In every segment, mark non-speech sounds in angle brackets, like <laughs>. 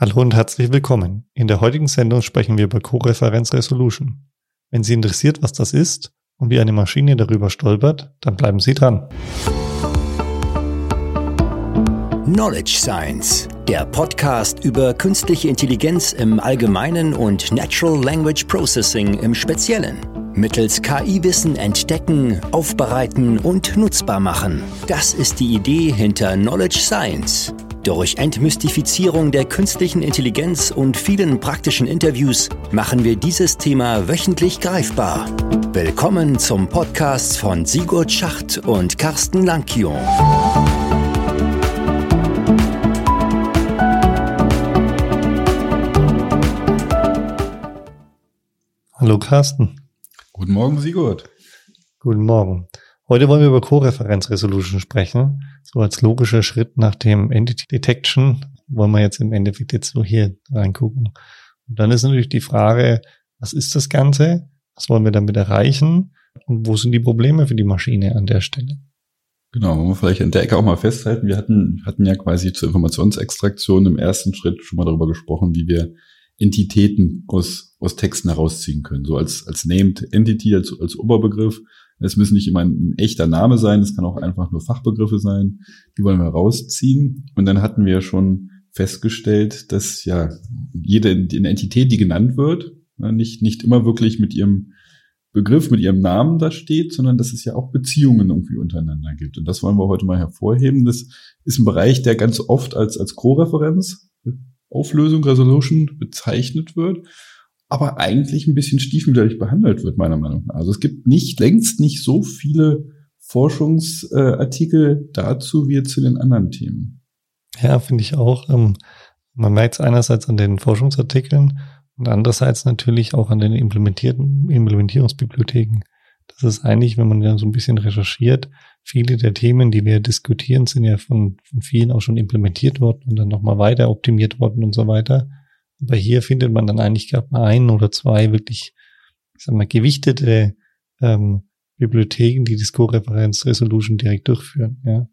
Hallo und herzlich willkommen. In der heutigen Sendung sprechen wir über Co-Referenz Resolution. Wenn Sie interessiert, was das ist und wie eine Maschine darüber stolpert, dann bleiben Sie dran. Knowledge Science, der Podcast über künstliche Intelligenz im Allgemeinen und Natural Language Processing im Speziellen. Mittels KI-Wissen entdecken, aufbereiten und nutzbar machen. Das ist die Idee hinter Knowledge Science. Durch Entmystifizierung der künstlichen Intelligenz und vielen praktischen Interviews machen wir dieses Thema wöchentlich greifbar. Willkommen zum Podcast von Sigurd Schacht und Carsten Lankion. Hallo Carsten. Guten Morgen, Sigurd. Guten Morgen. Heute wollen wir über Co-Referenz Resolution sprechen. So als logischer Schritt nach dem Entity Detection wollen wir jetzt im Endeffekt jetzt so hier reingucken. Und dann ist natürlich die Frage, was ist das Ganze? Was wollen wir damit erreichen? Und wo sind die Probleme für die Maschine an der Stelle? Genau, wollen wir vielleicht an der Ecke auch mal festhalten. Wir hatten, hatten ja quasi zur Informationsextraktion im ersten Schritt schon mal darüber gesprochen, wie wir Entitäten aus, aus Texten herausziehen können. So als, als Named Entity, als, als Oberbegriff es müssen nicht immer ein, echter Name sein, es kann auch einfach nur Fachbegriffe sein. Die wollen wir rausziehen. Und dann hatten wir schon festgestellt, dass ja jede Entität, die genannt wird, ne, nicht, nicht immer wirklich mit ihrem Begriff, mit ihrem Namen da steht, sondern dass es ja auch Beziehungen irgendwie untereinander gibt. Und das wollen wir heute mal hervorheben. Das ist ein Bereich, der ganz oft als, als Co-Referenz, Auflösung, Resolution bezeichnet wird aber eigentlich ein bisschen stiefmütterlich behandelt wird, meiner Meinung nach. Also es gibt nicht, längst nicht so viele Forschungsartikel dazu wie zu den anderen Themen. Ja, finde ich auch. Ähm, man merkt es einerseits an den Forschungsartikeln und andererseits natürlich auch an den implementierten Implementierungsbibliotheken. Das ist eigentlich, wenn man ja so ein bisschen recherchiert, viele der Themen, die wir diskutieren, sind ja von, von vielen auch schon implementiert worden und dann nochmal weiter optimiert worden und so weiter. Aber hier findet man dann eigentlich gerade mal ein oder zwei wirklich, ich sag mal, gewichtete ähm, Bibliotheken, die das Co-Referenz Resolution direkt durchführen. Ja.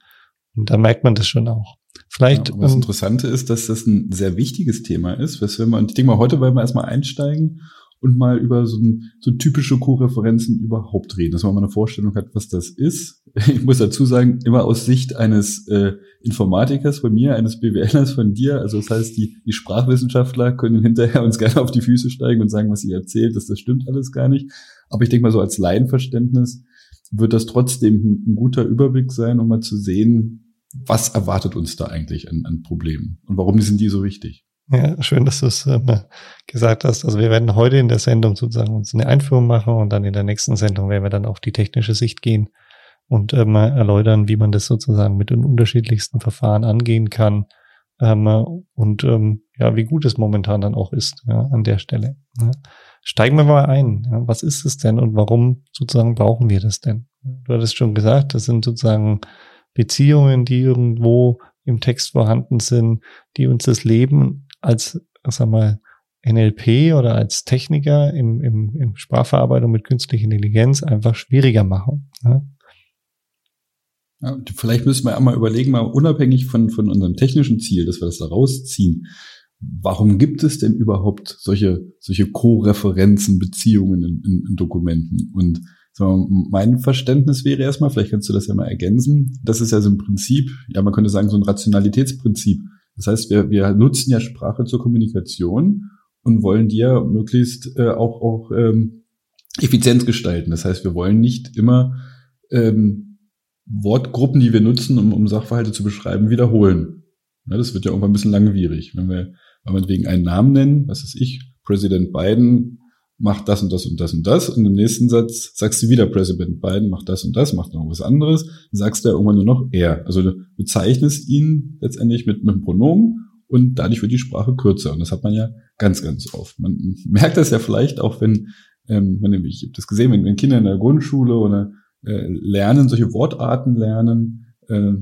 Und da merkt man das schon auch. Vielleicht. Ja, was ähm, Interessante ist, dass das ein sehr wichtiges Thema ist, weswegen wir, und ich denke mal, heute wollen wir erstmal einsteigen und mal über so, ein, so typische Co-Referenzen überhaupt reden, dass man mal eine Vorstellung hat, was das ist. <laughs> Ich muss dazu sagen, immer aus Sicht eines äh, Informatikers von mir, eines BWLers von dir, also das heißt, die, die Sprachwissenschaftler können hinterher uns gerne auf die Füße steigen und sagen, was ihr erzählt, dass das stimmt alles gar nicht. Aber ich denke mal so als Laienverständnis wird das trotzdem ein, ein guter Überblick sein, um mal zu sehen, was erwartet uns da eigentlich an, an Problemen und warum sind die so wichtig. Ja, schön, dass du es äh, gesagt hast. Also wir werden heute in der Sendung sozusagen uns eine Einführung machen und dann in der nächsten Sendung werden wir dann auf die technische Sicht gehen und ähm, erläutern, wie man das sozusagen mit den unterschiedlichsten Verfahren angehen kann ähm, und ähm, ja, wie gut es momentan dann auch ist ja, an der Stelle. Ja. Steigen wir mal ein. Ja, was ist es denn und warum sozusagen brauchen wir das denn? Du hattest schon gesagt, das sind sozusagen Beziehungen, die irgendwo im Text vorhanden sind, die uns das Leben als, sag mal, NLP oder als Techniker im, im, im Sprachverarbeitung mit künstlicher Intelligenz einfach schwieriger machen. Ja? Ja, vielleicht müssen wir einmal überlegen, mal unabhängig von, von unserem technischen Ziel, dass wir das da rausziehen. Warum gibt es denn überhaupt solche, solche Co-Referenzen, Beziehungen in, in, in Dokumenten? Und so, mein Verständnis wäre erstmal, vielleicht kannst du das ja mal ergänzen, das ist ja so ein Prinzip, ja, man könnte sagen, so ein Rationalitätsprinzip. Das heißt, wir, wir nutzen ja Sprache zur Kommunikation und wollen die ja möglichst äh, auch, auch ähm, Effizienz gestalten. Das heißt, wir wollen nicht immer ähm, Wortgruppen, die wir nutzen, um, um Sachverhalte zu beschreiben, wiederholen. Ja, das wird ja irgendwann ein bisschen langwierig. Wenn wir, wenn wir wegen einen Namen nennen, was ist ich, Präsident Biden macht das und das und das und das und im nächsten Satz sagst du wieder Präsident Biden macht das und das, macht noch was anderes, sagst du ja irgendwann nur noch er. Also du bezeichnest ihn letztendlich mit, mit einem Pronomen und dadurch wird die Sprache kürzer. Und das hat man ja ganz, ganz oft. Man merkt das ja vielleicht auch, wenn, ähm, wenn ich habe das gesehen, wenn, wenn Kinder in der Grundschule oder äh, lernen, solche Wortarten lernen, äh,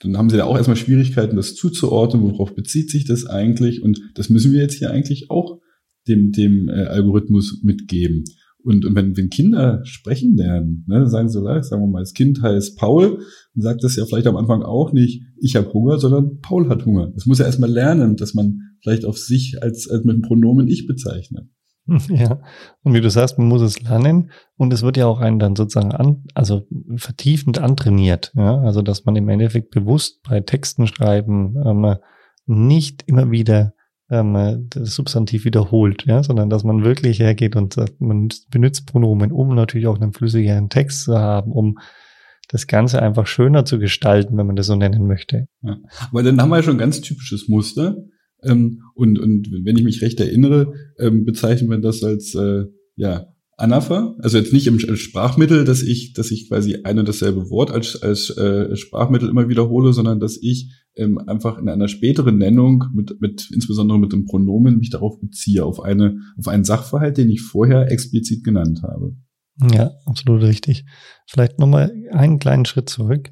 dann haben sie ja auch erstmal Schwierigkeiten, das zuzuordnen, worauf bezieht sich das eigentlich. Und das müssen wir jetzt hier eigentlich auch dem, dem äh, Algorithmus mitgeben. Und, und wenn, wenn Kinder sprechen lernen, ne, sagen sie, sagen wir mal, das Kind heißt Paul, dann sagt das ja vielleicht am Anfang auch nicht, ich habe Hunger, sondern Paul hat Hunger. Das muss ja erstmal lernen, dass man vielleicht auf sich als, als mit dem Pronomen ich bezeichnet. <laughs> Ja, und wie du sagst, man muss es lernen und es wird ja auch einen dann sozusagen an, also vertiefend antrainiert. Ja, also dass man im Endeffekt bewusst bei Texten schreiben ähm, nicht immer wieder ähm, das Substantiv wiederholt, ja, sondern dass man wirklich hergeht und sagt, man benutzt Pronomen, um natürlich auch einen flüssigeren Text zu haben, um das Ganze einfach schöner zu gestalten, wenn man das so nennen möchte. Ja. Aber dann haben wir ja schon ein ganz typisches Muster. Ähm, und, und wenn ich mich recht erinnere, ähm, bezeichnen wir das als äh, ja, Anapher, also jetzt nicht im Sprachmittel, dass ich, dass ich quasi ein und dasselbe Wort als, als äh, Sprachmittel immer wiederhole, sondern dass ich ähm, einfach in einer späteren Nennung mit, mit insbesondere mit dem Pronomen mich darauf beziehe, auf eine, auf einen Sachverhalt, den ich vorher explizit genannt habe. Ja, absolut richtig. Vielleicht nochmal einen kleinen Schritt zurück.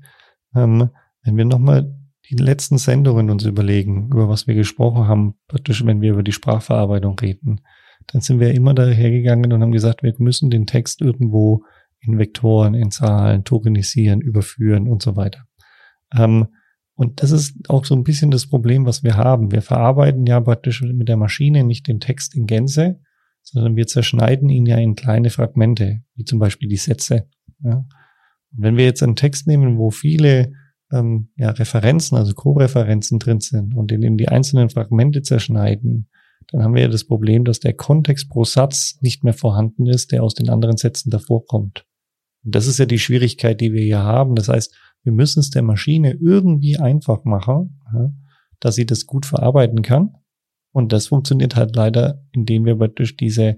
Ähm, wenn wir nochmal die letzten Sendungen uns überlegen, über was wir gesprochen haben, praktisch, wenn wir über die Sprachverarbeitung reden, dann sind wir immer dahergegangen und haben gesagt, wir müssen den Text irgendwo in Vektoren, in Zahlen tokenisieren, überführen und so weiter. Ähm, und das ist auch so ein bisschen das Problem, was wir haben. Wir verarbeiten ja praktisch mit der Maschine nicht den Text in Gänze, sondern wir zerschneiden ihn ja in kleine Fragmente, wie zum Beispiel die Sätze. Ja. Und wenn wir jetzt einen Text nehmen, wo viele ähm, ja, Referenzen, also Co-Referenzen drin sind und den in die einzelnen Fragmente zerschneiden, dann haben wir ja das Problem, dass der Kontext pro Satz nicht mehr vorhanden ist, der aus den anderen Sätzen davor kommt. Und das ist ja die Schwierigkeit, die wir hier haben. Das heißt, wir müssen es der Maschine irgendwie einfach machen, ja, dass sie das gut verarbeiten kann. Und das funktioniert halt leider, indem wir durch diese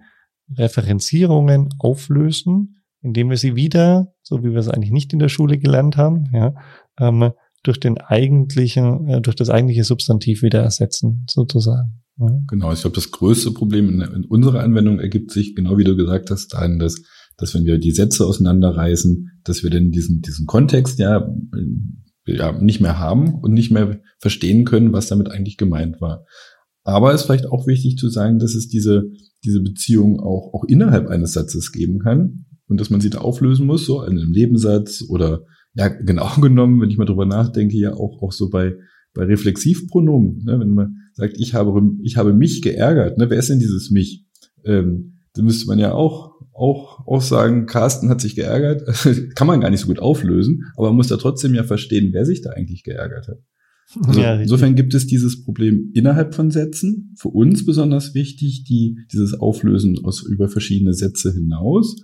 Referenzierungen auflösen, indem wir sie wieder, so wie wir es eigentlich nicht in der Schule gelernt haben, ja, ähm, durch den eigentlichen, äh, durch das eigentliche Substantiv wieder ersetzen, sozusagen. Ja. Genau, ich glaube, das größte Problem in, in, unserer Anwendung ergibt sich, genau wie du gesagt hast, darin, dass, dass wenn wir die Sätze auseinanderreißen, dass wir denn diesen, diesen Kontext ja, ja nicht mehr haben und nicht mehr verstehen können, was damit eigentlich gemeint war. Aber es ist vielleicht auch wichtig zu sagen, dass es diese, diese Beziehung auch, auch innerhalb eines Satzes geben kann und dass man sie da auflösen muss, so in einem Nebensatz oder ja, genau <laughs> genommen, wenn ich mal drüber nachdenke, ja auch, auch so bei, bei Reflexivpronomen, ne, wenn man sagt, ich habe, ich habe mich geärgert, ne, wer ist denn dieses mich? Ähm, dann müsste man ja auch, auch, auch sagen, Carsten hat sich geärgert. <laughs> Kann man gar nicht so gut auflösen, aber man muss da trotzdem ja verstehen, wer sich da eigentlich geärgert hat. Also ja, insofern gibt es dieses Problem innerhalb von Sätzen. Für uns besonders wichtig, die, dieses Auflösen aus über verschiedene Sätze hinaus.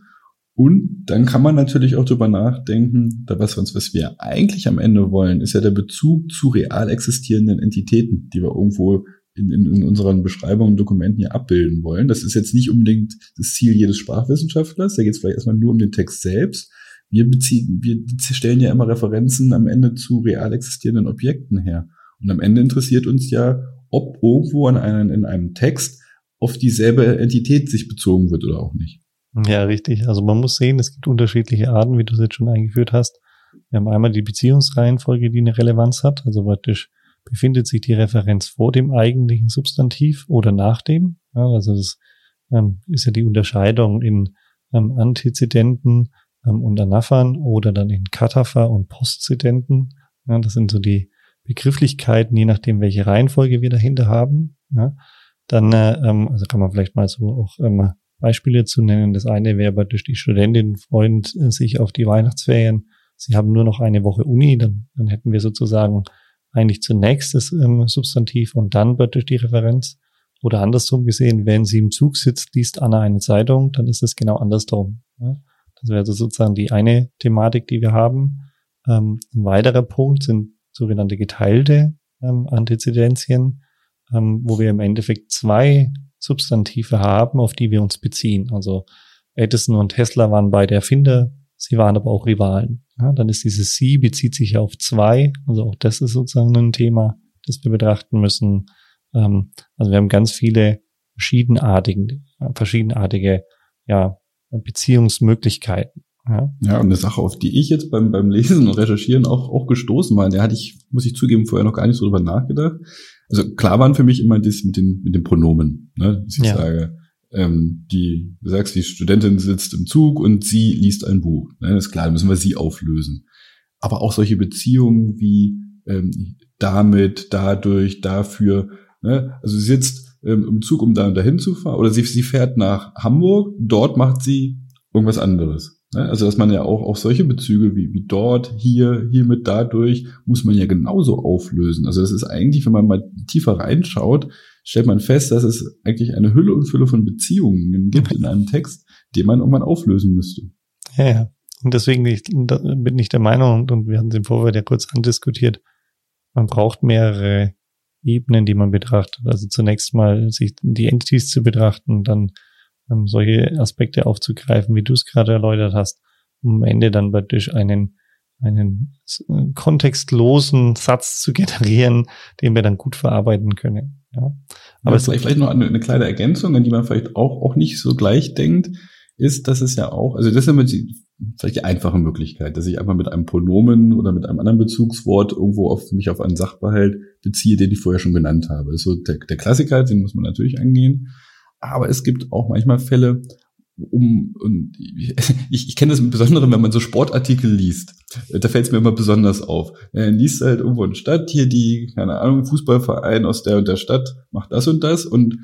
Und dann kann man natürlich auch drüber nachdenken, da was, was wir eigentlich am Ende wollen, ist ja der Bezug zu real existierenden Entitäten, die wir irgendwo in, in, in unseren Beschreibungen und Dokumenten hier abbilden wollen. Das ist jetzt nicht unbedingt das Ziel jedes Sprachwissenschaftlers. Da geht es vielleicht erstmal nur um den Text selbst. Wir beziehen, wir stellen ja immer Referenzen am Ende zu real existierenden Objekten her. Und am Ende interessiert uns ja, ob irgendwo an einen, in einem Text auf dieselbe Entität sich bezogen wird oder auch nicht. Ja, richtig. Also man muss sehen, es gibt unterschiedliche Arten, wie du es jetzt schon eingeführt hast. Wir haben einmal die Beziehungsreihenfolge, die eine Relevanz hat. Also praktisch befindet sich die Referenz vor dem eigentlichen Substantiv oder nach dem. Ja, also das ähm, ist ja die Unterscheidung in ähm, Antizidenten ähm, und Anaphern oder dann in Katapher und Postzidenten. Ja, das sind so die Begrifflichkeiten, je nachdem, welche Reihenfolge wir dahinter haben. Ja, dann, äh, ähm, also kann man vielleicht mal so auch ähm, Beispiele zu nennen. Das eine wäre praktisch die Studentin freuen sich auf die Weihnachtsferien. Sie haben nur noch eine Woche Uni, dann, dann hätten wir sozusagen eigentlich zunächst das ähm, Substantiv und dann praktisch die Referenz. Oder andersrum gesehen, wenn sie im Zug sitzt, liest Anna eine Zeitung, dann ist es genau andersrum. Ja? Das wäre also sozusagen die eine Thematik, die wir haben. Ähm, ein weiterer Punkt sind sogenannte geteilte ähm, Antizidenzien, ähm, wo wir im Endeffekt zwei Substantive haben, auf die wir uns beziehen. Also Edison und Tesla waren beide Erfinder, sie waren aber auch Rivalen. Ja, dann ist dieses Sie bezieht sich ja auf zwei, also auch das ist sozusagen ein Thema, das wir betrachten müssen. Ähm, also wir haben ganz viele verschiedenartige, verschiedenartige ja, Beziehungsmöglichkeiten. Ja. ja, und eine Sache, auf die ich jetzt beim, beim Lesen und Recherchieren auch, auch gestoßen war, der hatte ich, muss ich zugeben, vorher noch gar nicht so drüber nachgedacht also klar waren für mich immer das mit den, mit den Pronomen, ne? dass ich ja. sage, ähm, die, du sagst, die Studentin sitzt im Zug und sie liest ein Buch. Ne? Das ist klar, müssen wir sie auflösen. Aber auch solche Beziehungen wie ähm, damit, dadurch, dafür, Ne? Also sie sitzt ähm, im Zug, um da und dahin zu fahren, oder sie, sie fährt nach Hamburg, dort macht sie irgendwas anderes. Ne? Also dass man ja auch, auch solche Bezüge wie, wie dort, hier, hiermit, dadurch, muss man ja genauso auflösen. Also das ist eigentlich, wenn man mal tiefer reinschaut, stellt man fest, dass es eigentlich eine Hülle und Fülle von Beziehungen gibt in einem Text, den man irgendwann auflösen müsste. Ja, ja. Und deswegen bin ich der Meinung, und wir hatten es im Vorfeld ja kurz andiskutiert, man braucht mehrere Ebenen, die man betrachtet. Also zunächst mal sich die Entities zu betrachten, dann ähm, solche Aspekte aufzugreifen, wie du es gerade erläutert hast, um am Ende dann praktisch einen, einen äh, kontextlosen Satz zu <laughs> generieren, den wir dann gut verarbeiten können. Ja. Aber ja, vielleicht, vielleicht noch eine, eine kleine Ergänzung, an die man vielleicht auch, auch nicht so gleich denkt, ist, dass es ja auch, also das ist immer die, vielleicht die einfache Möglichkeit, dass ich einfach mit einem Pronomen oder mit einem anderen Bezugswort irgendwo auf mich auf einen Sachbehalt beziehe, den ich vorher schon genannt habe. Das ist so der, der Klassiker, den muss man natürlich angehen. Aber es gibt auch manchmal Fälle, um und <laughs> ich, ich kenne das im Besonderen, wenn man so Sportartikel liest. Da fällt es mir immer besonders auf. Er liest halt irgendwo in Stadt, hier die, keine Ahnung, Fußballverein aus der und der Stadt macht das und das und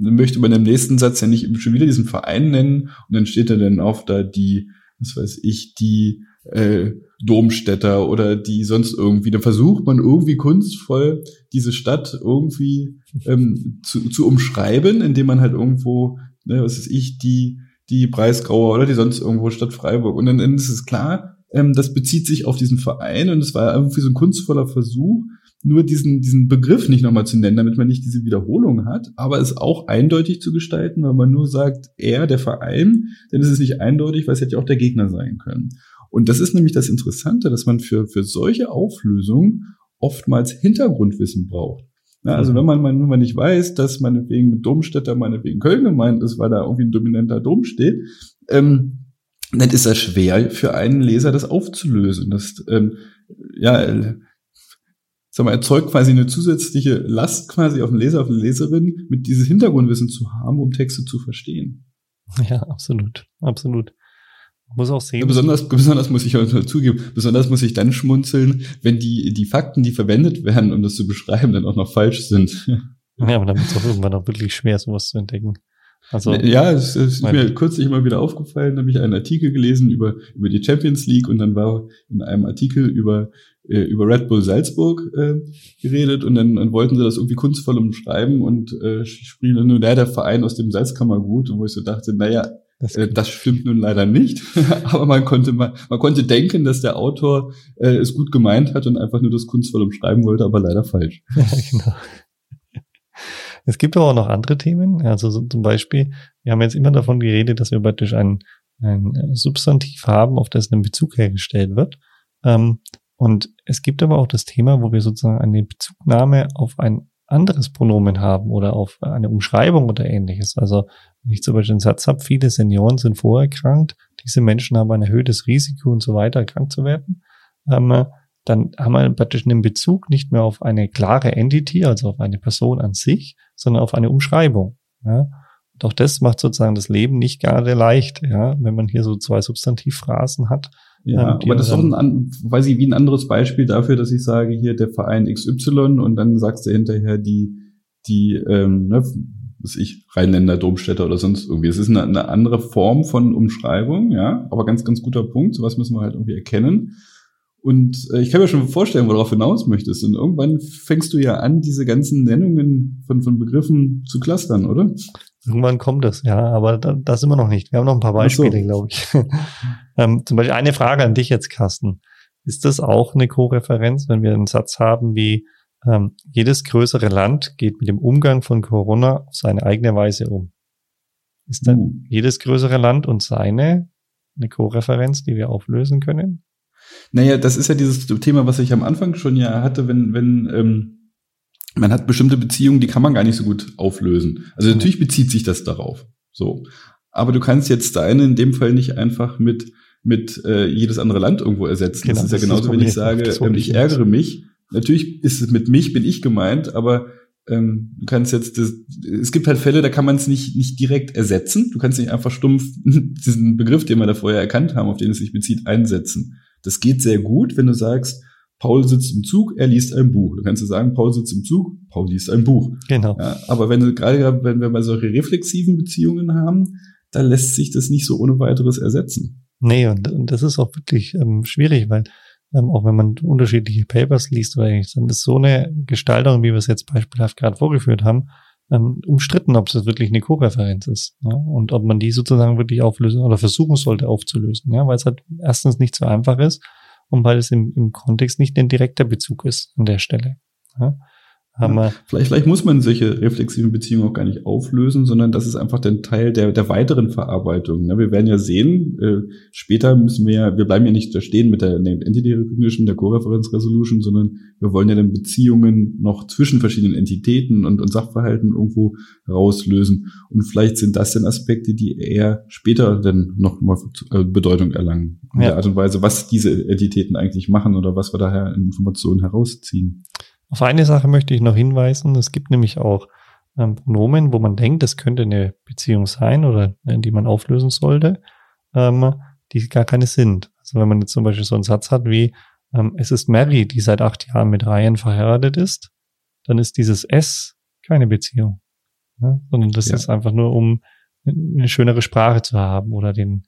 dann möchte man im nächsten Satz ja nicht schon wieder diesen Verein nennen und dann steht da dann auf da die, was weiß ich, die äh, Domstädter oder die sonst irgendwie. Dann versucht man irgendwie kunstvoll diese Stadt irgendwie ähm, zu, zu umschreiben, indem man halt irgendwo, ne, was weiß ich, die die Breisgauer oder die sonst irgendwo Stadt Freiburg. Und dann, dann ist es klar, ähm, das bezieht sich auf diesen Verein und es war irgendwie so ein kunstvoller Versuch, nur diesen, diesen Begriff nicht nochmal zu nennen, damit man nicht diese Wiederholung hat, aber es auch eindeutig zu gestalten, weil man nur sagt, er, der Verein, denn es ist nicht eindeutig, weil es hätte ja auch der Gegner sein können. Und das ist nämlich das Interessante, dass man für, für solche Auflösungen oftmals Hintergrundwissen braucht. Ja, also wenn man, wenn man nicht weiß, dass meinetwegen mit Domstädter meinetwegen Köln gemeint ist, weil da irgendwie ein dominanter Dom steht, ähm, dann ist das schwer für einen Leser, das aufzulösen. Das, ähm, ja, sag mal, erzeugt quasi eine zusätzliche Last quasi auf den Leser, auf die Leserin, mit dieses Hintergrundwissen zu haben, um Texte zu verstehen. Ja, absolut, absolut. Muss auch sehen. Besonders, besonders muss ich heute zugeben, besonders muss ich dann schmunzeln, wenn die, die Fakten, die verwendet werden, um das zu beschreiben, dann auch noch falsch sind. Ja, aber dann wird es auch irgendwann auch wirklich schwer, sowas zu entdecken. Also, ja, es, ist mir kürzlich immer wieder aufgefallen, habe ich einen Artikel gelesen über, über die Champions League und dann war in einem Artikel über, äh, über Red Bull Salzburg äh, geredet und dann, dann wollten sie das irgendwie kunstvoll umschreiben und äh, spielen nur der, der Verein aus dem Salzkammergut, wo ich so dachte, naja, das, äh, das stimmt nun leider nicht, <laughs> aber man konnte man, man konnte denken, dass der Autor äh, es gut gemeint hat und einfach nur das kunstvoll umschreiben wollte, aber leider falsch. <laughs> Ja, genau. Es gibt aber auch noch andere Themen. Also so zum Beispiel, wir haben jetzt immer davon geredet, dass wir praktisch ein, ein Substantiv haben, auf das ein Bezug hergestellt wird. Ähm, und es gibt aber auch das Thema, wo wir sozusagen eine Bezugnahme auf ein anderes Pronomen haben oder auf eine Umschreibung oder ähnliches. Also wenn ich zum Beispiel einen Satz habe, viele Senioren sind vorerkrankt, diese Menschen haben ein erhöhtes Risiko und so weiter, krank zu werden. Ähm, dann haben wir praktisch einen Bezug nicht mehr auf eine klare Entity, also auf eine Person an sich, sondern auf eine Umschreibung. Ja. Und das macht sozusagen das Leben nicht gerade leicht, ja, wenn man hier so zwei Substantivphrasen hat. Ja, ähm, aber das ist doch ein, weiß ich, wie ein anderes Beispiel dafür, dass ich sage, hier der Verein XY und dann sagst du hinterher die, die, ähm, ne, was ich, Rheinländer, Domstädter oder sonst irgendwie. Es ist eine, eine andere Form von Umschreibung, ja, aber ganz, ganz guter Punkt. Sowas müssen wir halt irgendwie erkennen. Und äh, ich kann mir schon vorstellen, worauf du hinaus möchtest. Und irgendwann fängst du ja an, diese ganzen Nennungen von, von Begriffen zu clustern, oder? Irgendwann kommt es, ja, aber da, das immer noch nicht. Wir haben noch ein paar Beispiele, so. glaube ich. <laughs> ähm, zum Beispiel eine Frage an dich jetzt, Carsten. Ist das auch eine Co-Referenz, wenn wir einen Satz haben wie ähm, jedes größere Land geht mit dem Umgang von Corona auf seine eigene Weise um? Ist dann uh. jedes größere Land und seine eine Co-Referenz, die wir auflösen können? Naja, das ist ja dieses Thema, was ich am Anfang schon ja hatte, wenn, wenn ähm, man hat bestimmte Beziehungen, die kann man gar nicht so gut auflösen. Also natürlich bezieht sich das darauf. So. Aber du kannst jetzt deine in dem Fall nicht einfach mit, mit äh, jedes andere Land irgendwo ersetzen. Genau, das ist ja genauso, wenn ich sage, ähm, ich ärgere mich. Natürlich ist es mit mich, bin ich gemeint, aber ähm, du kannst jetzt, das, es gibt halt Fälle, da kann man es nicht, nicht direkt ersetzen. Du kannst nicht einfach stumpf <laughs> diesen Begriff, den wir da vorher erkannt haben, auf den es sich bezieht, einsetzen. Das geht sehr gut, wenn du sagst, Paul sitzt im Zug, er liest ein Buch. Du kannst du sagen, Paul sitzt im Zug, Paul liest ein Buch. Genau. Ja, aber wenn gerade, wenn wir mal solche reflexiven Beziehungen haben, da lässt sich das nicht so ohne weiteres ersetzen. Nee, und, und das ist auch wirklich ähm, schwierig, weil ähm, auch wenn man unterschiedliche Papers liest oder ähnliches, dann ist so eine Gestaltung, wie wir es jetzt beispielhaft gerade vorgeführt haben, ähm, umstritten, ob es wirklich eine Co-Referenz ist ja? und ob man die sozusagen wirklich auflösen oder versuchen sollte aufzulösen, ja, weil es halt erstens nicht so einfach ist und weil es im, im Kontext nicht ein direkter Bezug ist an der Stelle. Ja? Ja, vielleicht, vielleicht muss man solche reflexiven Beziehungen auch gar nicht auflösen, sondern das ist einfach der Teil der, der weiteren Verarbeitung. Ne? Wir werden ja sehen, äh, später müssen wir ja, wir bleiben ja nicht da stehen mit der Named Entity Recognition, der Co-Reference Resolution, sondern wir wollen ja dann Beziehungen noch zwischen verschiedenen Entitäten und, und Sachverhalten irgendwo rauslösen. Und vielleicht sind das dann Aspekte, die eher später dann noch mal äh, Bedeutung erlangen. In ja. der Art und Weise, was diese Entitäten eigentlich machen oder was wir daher Informationen herausziehen. Auf eine Sache möchte ich noch hinweisen. Es gibt nämlich auch ähm, Pronomen, wo man denkt, das könnte eine Beziehung sein oder äh, die man auflösen sollte, ähm, die gar keine sind. Also wenn man jetzt zum Beispiel so einen Satz hat wie, ähm, es ist Mary, die seit acht Jahren mit Ryan verheiratet ist, dann ist dieses S keine Beziehung. Ja? Sondern das ja. ist einfach nur, um eine schönere Sprache zu haben oder den,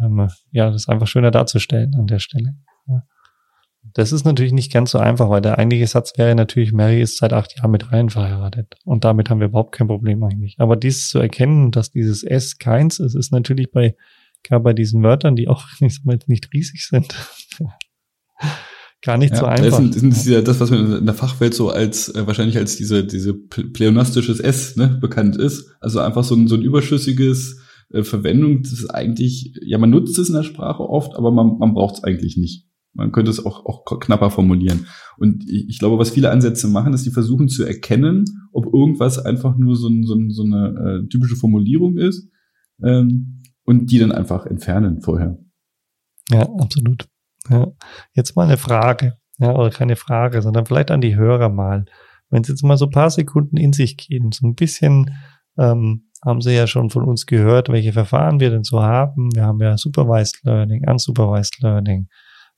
ähm, ja, das einfach schöner darzustellen an der Stelle. Das ist natürlich nicht ganz so einfach, weil der eigentliche Satz wäre natürlich, Mary ist seit acht Jahren mit Ryan verheiratet. Und damit haben wir überhaupt kein Problem eigentlich. Aber dieses zu erkennen, dass dieses S keins ist, ist natürlich bei, gerade bei diesen Wörtern, die auch <laughs> nicht, nicht riesig sind, <laughs> gar nicht ja, so einfach. Das ist, das ist ja das, was man in der Fachwelt so als, äh, wahrscheinlich als diese, diese pleonastisches S, ne, bekannt ist. Also einfach so ein, so ein überschüssiges, äh, Verwendung, das ist eigentlich, ja, man nutzt es in der Sprache oft, aber man, man braucht es eigentlich nicht. Man könnte es auch, auch knapper formulieren. Und ich, glaube, was viele Ansätze machen, ist, die versuchen zu erkennen, ob irgendwas einfach nur so, ein, so, ein, so eine äh, typische Formulierung ist ähm, und die dann einfach entfernen vorher. Ja, absolut. Ja. Jetzt mal eine Frage, ja, oder keine Frage, sondern vielleicht an die Hörer mal. Wenn Sie jetzt mal so paar Sekunden in sich gehen, so ein bisschen ähm, haben Sie ja schon von uns gehört, welche Verfahren wir denn so haben. Wir haben ja Supervised Learning, Unsupervised Learning,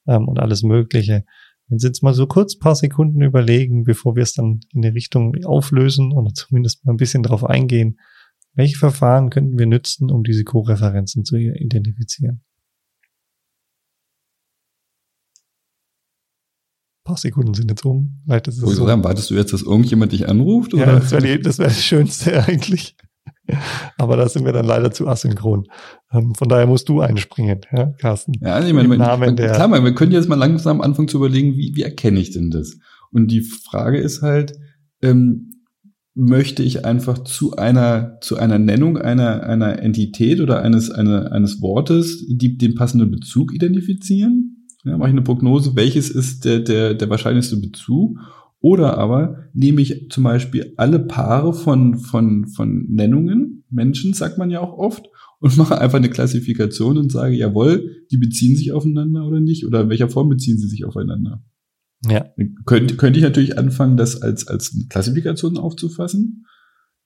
ähm, und alles Mögliche. Wenn Sie jetzt mal so kurz paar Sekunden überlegen, bevor wir es dann in die Richtung auflösen oder zumindest mal ein bisschen darauf eingehen, welche Verfahren könnten wir nutzen, um diese Co-Referenzen zu identifizieren? Ein paar Sekunden sind jetzt um. Vielleicht ist es so. Sagen, wartest du jetzt, dass irgendjemand dich anruft? Oder? Ja, das wäre das, wär das Schönste <laughs> eigentlich. <laughs> Aber da sind wir dann leider zu asynchron. Ähm, von daher musst du einspringen, ja, Carsten. Ja, ich meine, Namen der klar, wir können jetzt mal langsam anfangen zu überlegen, wie, wie erkenne ich denn das? Und die Frage ist halt, ähm, möchte ich einfach zu einer, zu einer Nennung einer, einer Entität oder eines, eine, eines Wortes die, den passenden Bezug identifizieren? Ja, mache ich eine Prognose, welches ist der, der, der wahrscheinlichste Bezug? Oder aber nehme ich zum Beispiel alle Paare von, von, von Nennungen, Menschen sagt man ja auch oft, und mache einfach eine Klassifikation und sage, jawohl, die beziehen sich aufeinander oder nicht, oder in welcher Form beziehen sie sich aufeinander. Ja. Könnte, könnte ich natürlich anfangen, das als, als Klassifikation aufzufassen.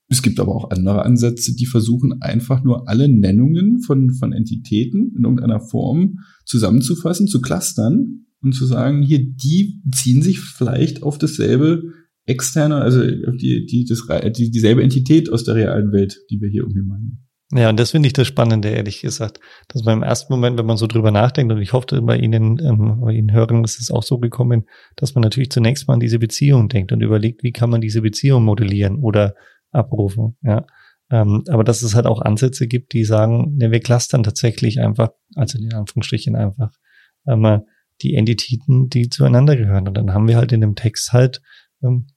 Es gibt aber auch andere Ansätze, die versuchen einfach nur alle Nennungen von, von Entitäten in irgendeiner Form zusammenzufassen, zu clustern und zu sagen, hier, die beziehen sich vielleicht auf dasselbe externe, also auf die, die, das, die, dieselbe Entität aus der realen Welt, die wir hier irgendwie meinen. Ja, und das finde ich das Spannende, ehrlich gesagt, dass man im ersten Moment, wenn man so drüber nachdenkt, und ich hoffe, bei Ihnen, ähm, bei Ihnen Hörern ist es auch so gekommen, dass man natürlich zunächst mal an diese Beziehung denkt und überlegt, wie kann man diese Beziehung modellieren oder abrufen, ja. Ähm, aber dass es halt auch Ansätze gibt, die sagen, ne, wir clustern tatsächlich einfach, also in Anführungsstrichen einfach, ähm, die Entitäten, die zueinander gehören. Und dann haben wir halt in dem Text halt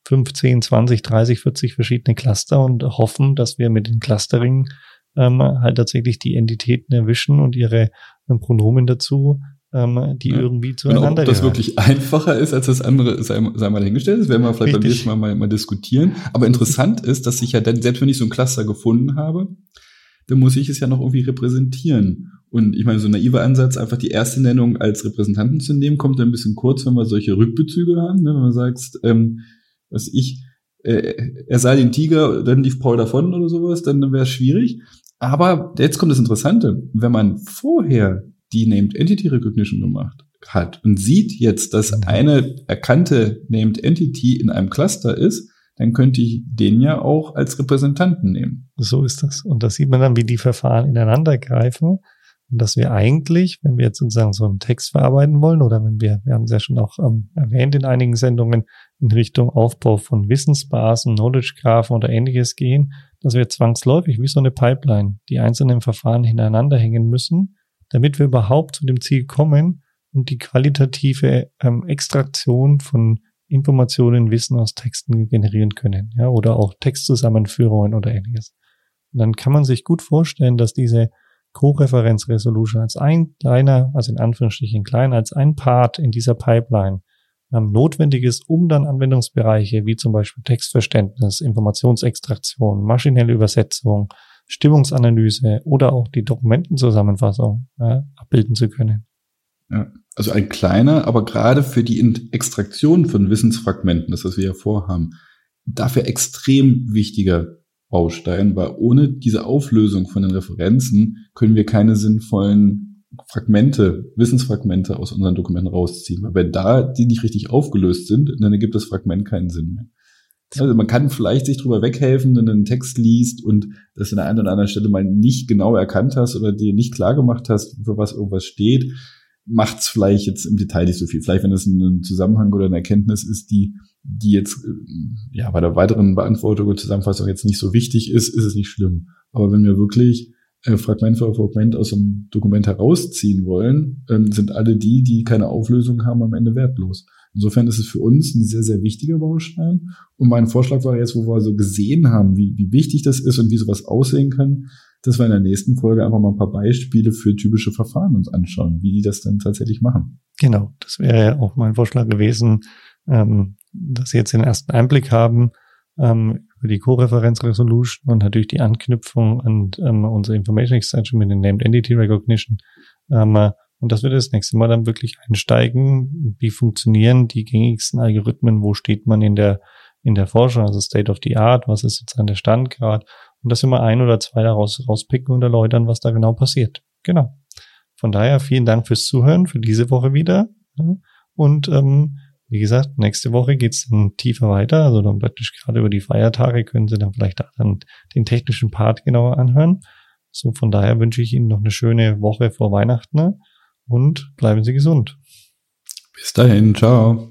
15, 20, 30, 40 verschiedene Cluster und hoffen, dass wir mit dem Clustering ähm, halt tatsächlich die Entitäten erwischen und ihre ähm, Pronomen dazu, ähm, die ja. irgendwie zueinander genau, ob das gehören. wirklich einfacher ist als das andere, sei, sei mal dahingestellt. Das werden wir vielleicht Richtig. beim nächsten Mal, mal mal diskutieren. Aber interessant ist, dass ich ja dann, selbst wenn ich so ein Cluster gefunden habe, dann muss ich es ja noch irgendwie repräsentieren. Und ich meine, so ein naiver Ansatz, einfach die erste Nennung als Repräsentanten zu nehmen, kommt ein bisschen kurz, wenn wir solche Rückbezüge haben. Ne? Wenn man sagt, ähm, was ich, äh, er sah den Tiger, dann lief Paul davon oder sowas, dann wäre es schwierig. Aber jetzt kommt das Interessante. Wenn man vorher die Named Entity Recognition gemacht, hat und sieht jetzt, dass mhm. eine erkannte Named Entity in einem Cluster ist, dann könnte ich den ja auch als Repräsentanten nehmen. So ist das. Und da sieht man dann, wie die Verfahren ineinander greifen. Und dass wir eigentlich, wenn wir jetzt sozusagen so einen Text verarbeiten wollen oder wenn wir, wir haben es ja schon auch ähm, erwähnt in einigen Sendungen, in Richtung Aufbau von Wissensbasen, Knowledge Graphen oder ähnliches gehen, dass wir zwangsläufig wie so eine Pipeline die einzelnen Verfahren hintereinander hängen müssen, damit wir überhaupt zu dem Ziel kommen und die qualitative ähm, Extraktion von Informationen, Wissen aus Texten generieren können, ja, oder auch Textzusammenführungen oder ähnliches. Und dann kann man sich gut vorstellen, dass diese Co-Referenz-Resolution als ein kleiner, also in Anführungsstrichen klein, als ein Part in dieser Pipeline ähm, notwendig ist, um dann Anwendungsbereiche wie zum Beispiel Textverständnis, Informationsextraktion, maschinelle Übersetzung, Stimmungsanalyse oder auch die Dokumentenzusammenfassung ja, abbilden zu können. Ja, also ein kleiner, aber gerade für die Extraktion von Wissensfragmenten, das was wir ja vorhaben, dafür extrem wichtiger Baustein, weil ohne diese Auflösung von den Referenzen können wir keine sinnvollen Fragmente, Wissensfragmente aus unseren Dokumenten rausziehen. Weil wenn da die nicht richtig aufgelöst sind, dann ergibt das Fragment keinen Sinn mehr. Also man kann vielleicht sich drüber weghelfen, wenn du einen Text liest und das an der einen oder anderen Stelle mal nicht genau erkannt hast oder dir nicht klar gemacht hast, für was irgendwas steht macht es vielleicht jetzt im Detail nicht so viel. Vielleicht, wenn es ein Zusammenhang oder eine Erkenntnis ist, die, die jetzt äh, ja bei der weiteren Beantwortung und Zusammenfassung jetzt nicht so wichtig ist, ist es nicht schlimm. Aber wenn wir wirklich äh, Fragment für Fragment aus einem Dokument herausziehen wollen, ähm, sind alle die, die keine Auflösung haben, am Ende wertlos. Insofern ist es für uns ein sehr, sehr wichtiger Baustein. Und mein Vorschlag war jetzt, wo wir so gesehen haben, wie, wie wichtig das ist und wie sowas aussehen kann, dass wir in der nächsten Folge einfach mal ein paar Beispiele für typische Verfahren uns anschauen, wie die das dann tatsächlich machen. Genau, das wäre ja auch mein Vorschlag gewesen, ähm, dass Sie jetzt den ersten Einblick haben ähm, über die Co-Referenz Resolution und natürlich die Anknüpfung an ähm, unsere Information Extension mit den Named Entity Recognition. Ähm, und dass wir das nächste Mal dann wirklich einsteigen, wie funktionieren die gängigsten Algorithmen, wo steht man in der in der Forschung, also State of the Art, was ist sozusagen der Standgrad und dass wir mal ein oder zwei daraus rauspicken und erläutern, was da genau passiert. Genau. Von daher vielen Dank fürs Zuhören für diese Woche wieder. Und ähm, wie gesagt, nächste Woche geht's dann tiefer weiter. Also dann praktisch gerade über die Feiertage können Sie dann vielleicht dann den technischen Part genauer anhören. So von daher wünsche ich Ihnen noch eine schöne Woche vor Weihnachten ne? und bleiben Sie gesund. Bis dahin, ciao.